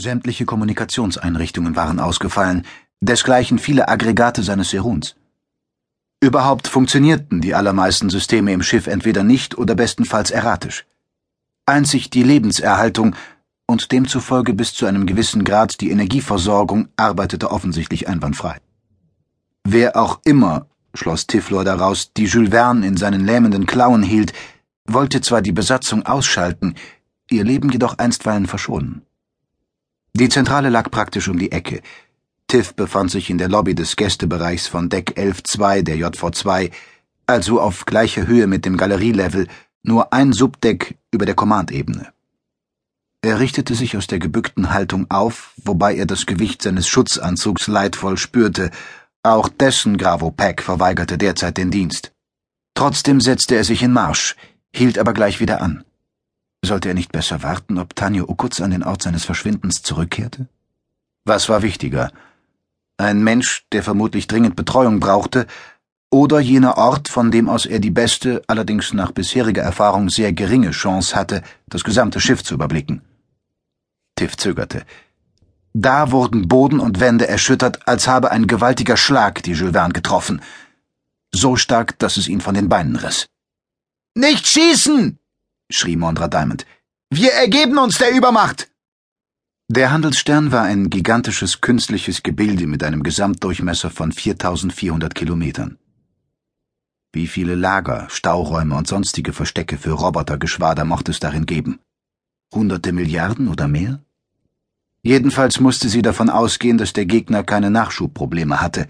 Sämtliche Kommunikationseinrichtungen waren ausgefallen, desgleichen viele Aggregate seines Seruns. Überhaupt funktionierten die allermeisten Systeme im Schiff entweder nicht oder bestenfalls erratisch. Einzig die Lebenserhaltung und demzufolge bis zu einem gewissen Grad die Energieversorgung arbeitete offensichtlich einwandfrei. Wer auch immer, schloss Tiflor daraus, die Jules Verne in seinen lähmenden Klauen hielt, wollte zwar die Besatzung ausschalten, ihr Leben jedoch einstweilen verschonen. Die Zentrale lag praktisch um die Ecke. Tiff befand sich in der Lobby des Gästebereichs von Deck 11.2 der JV2, also auf gleicher Höhe mit dem Galerielevel, nur ein Subdeck über der Kommandebene. Er richtete sich aus der gebückten Haltung auf, wobei er das Gewicht seines Schutzanzugs leidvoll spürte. Auch dessen Gravopack verweigerte derzeit den Dienst. Trotzdem setzte er sich in Marsch, hielt aber gleich wieder an. Sollte er nicht besser warten, ob Tanjo Ukutz an den Ort seines Verschwindens zurückkehrte? Was war wichtiger? Ein Mensch, der vermutlich dringend Betreuung brauchte, oder jener Ort, von dem aus er die beste, allerdings nach bisheriger Erfahrung sehr geringe Chance hatte, das gesamte Schiff zu überblicken. Tiff zögerte. Da wurden Boden und Wände erschüttert, als habe ein gewaltiger Schlag die Jules Verne getroffen. So stark, dass es ihn von den Beinen riss. Nicht schießen! Schrie Mondra Diamond. Wir ergeben uns der Übermacht! Der Handelsstern war ein gigantisches künstliches Gebilde mit einem Gesamtdurchmesser von 4400 Kilometern. Wie viele Lager, Stauräume und sonstige Verstecke für Robotergeschwader mochte es darin geben? Hunderte Milliarden oder mehr? Jedenfalls musste sie davon ausgehen, dass der Gegner keine Nachschubprobleme hatte.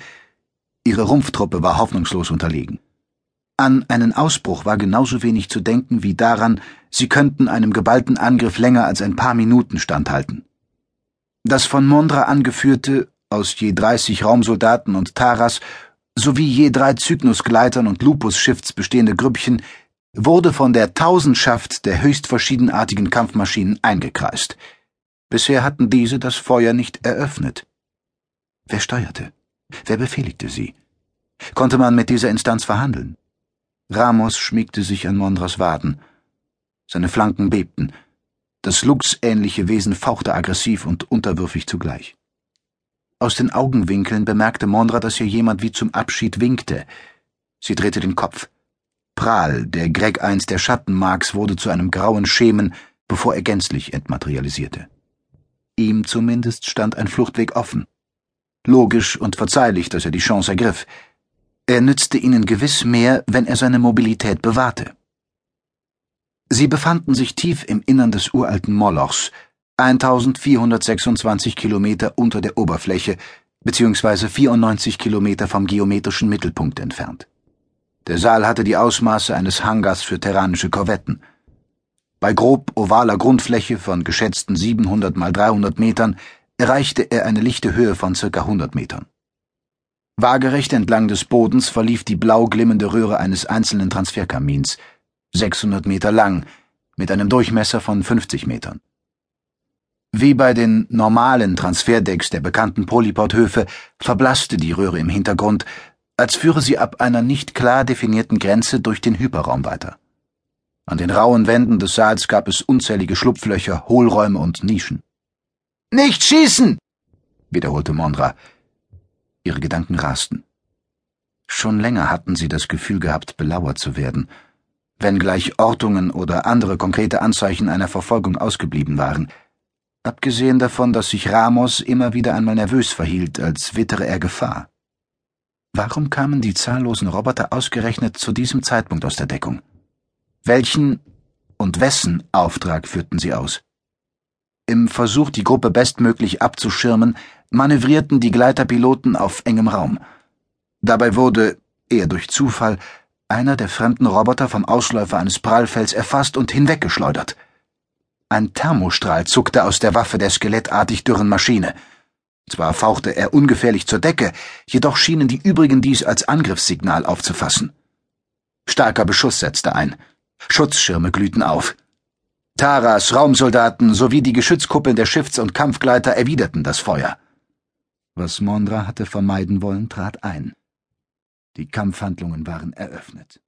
Ihre Rumpftruppe war hoffnungslos unterlegen. An einen Ausbruch war genauso wenig zu denken wie daran, sie könnten einem geballten Angriff länger als ein paar Minuten standhalten. Das von Mondra angeführte, aus je 30 Raumsoldaten und Taras sowie je drei Cygnus-Gleitern und Lupus-Shifts bestehende Grüppchen wurde von der Tausendschaft der höchst verschiedenartigen Kampfmaschinen eingekreist. Bisher hatten diese das Feuer nicht eröffnet. Wer steuerte? Wer befehligte sie? Konnte man mit dieser Instanz verhandeln? Ramos schmiegte sich an Mondras Waden. Seine Flanken bebten. Das Lux-ähnliche Wesen fauchte aggressiv und unterwürfig zugleich. Aus den Augenwinkeln bemerkte Mondra, dass ihr jemand wie zum Abschied winkte. Sie drehte den Kopf. Prahl, der Greg einst der Schattenmarks, wurde zu einem grauen Schemen, bevor er gänzlich entmaterialisierte. Ihm zumindest stand ein Fluchtweg offen. Logisch und verzeihlich, dass er die Chance ergriff. Er nützte ihnen gewiss mehr, wenn er seine Mobilität bewahrte. Sie befanden sich tief im Innern des uralten Molochs, 1426 Kilometer unter der Oberfläche, beziehungsweise 94 Kilometer vom geometrischen Mittelpunkt entfernt. Der Saal hatte die Ausmaße eines Hangars für terranische Korvetten. Bei grob ovaler Grundfläche von geschätzten 700 mal 300 Metern erreichte er eine lichte Höhe von circa 100 Metern. Waagerecht entlang des Bodens verlief die blau glimmende Röhre eines einzelnen Transferkamins, 600 Meter lang, mit einem Durchmesser von 50 Metern. Wie bei den normalen Transferdecks der bekannten Polyporthöfe verblasste die Röhre im Hintergrund, als führe sie ab einer nicht klar definierten Grenze durch den Hyperraum weiter. An den rauen Wänden des Saals gab es unzählige Schlupflöcher, Hohlräume und Nischen. Nicht schießen! wiederholte Mondra. Ihre Gedanken rasten. Schon länger hatten sie das Gefühl gehabt, belauert zu werden, wenngleich Ortungen oder andere konkrete Anzeichen einer Verfolgung ausgeblieben waren, abgesehen davon, dass sich Ramos immer wieder einmal nervös verhielt, als wittere er Gefahr. Warum kamen die zahllosen Roboter ausgerechnet zu diesem Zeitpunkt aus der Deckung? Welchen und wessen Auftrag führten sie aus? Im Versuch, die Gruppe bestmöglich abzuschirmen, manövrierten die Gleiterpiloten auf engem Raum. Dabei wurde, eher durch Zufall, einer der fremden Roboter vom Ausläufer eines Prallfelds erfasst und hinweggeschleudert. Ein Thermostrahl zuckte aus der Waffe der skelettartig dürren Maschine. Zwar fauchte er ungefährlich zur Decke, jedoch schienen die übrigen dies als Angriffssignal aufzufassen. Starker Beschuss setzte ein. Schutzschirme glühten auf. Taras, Raumsoldaten sowie die Geschützkuppeln der Schiffs- und Kampfgleiter erwiderten das Feuer. Was Mondra hatte vermeiden wollen, trat ein. Die Kampfhandlungen waren eröffnet.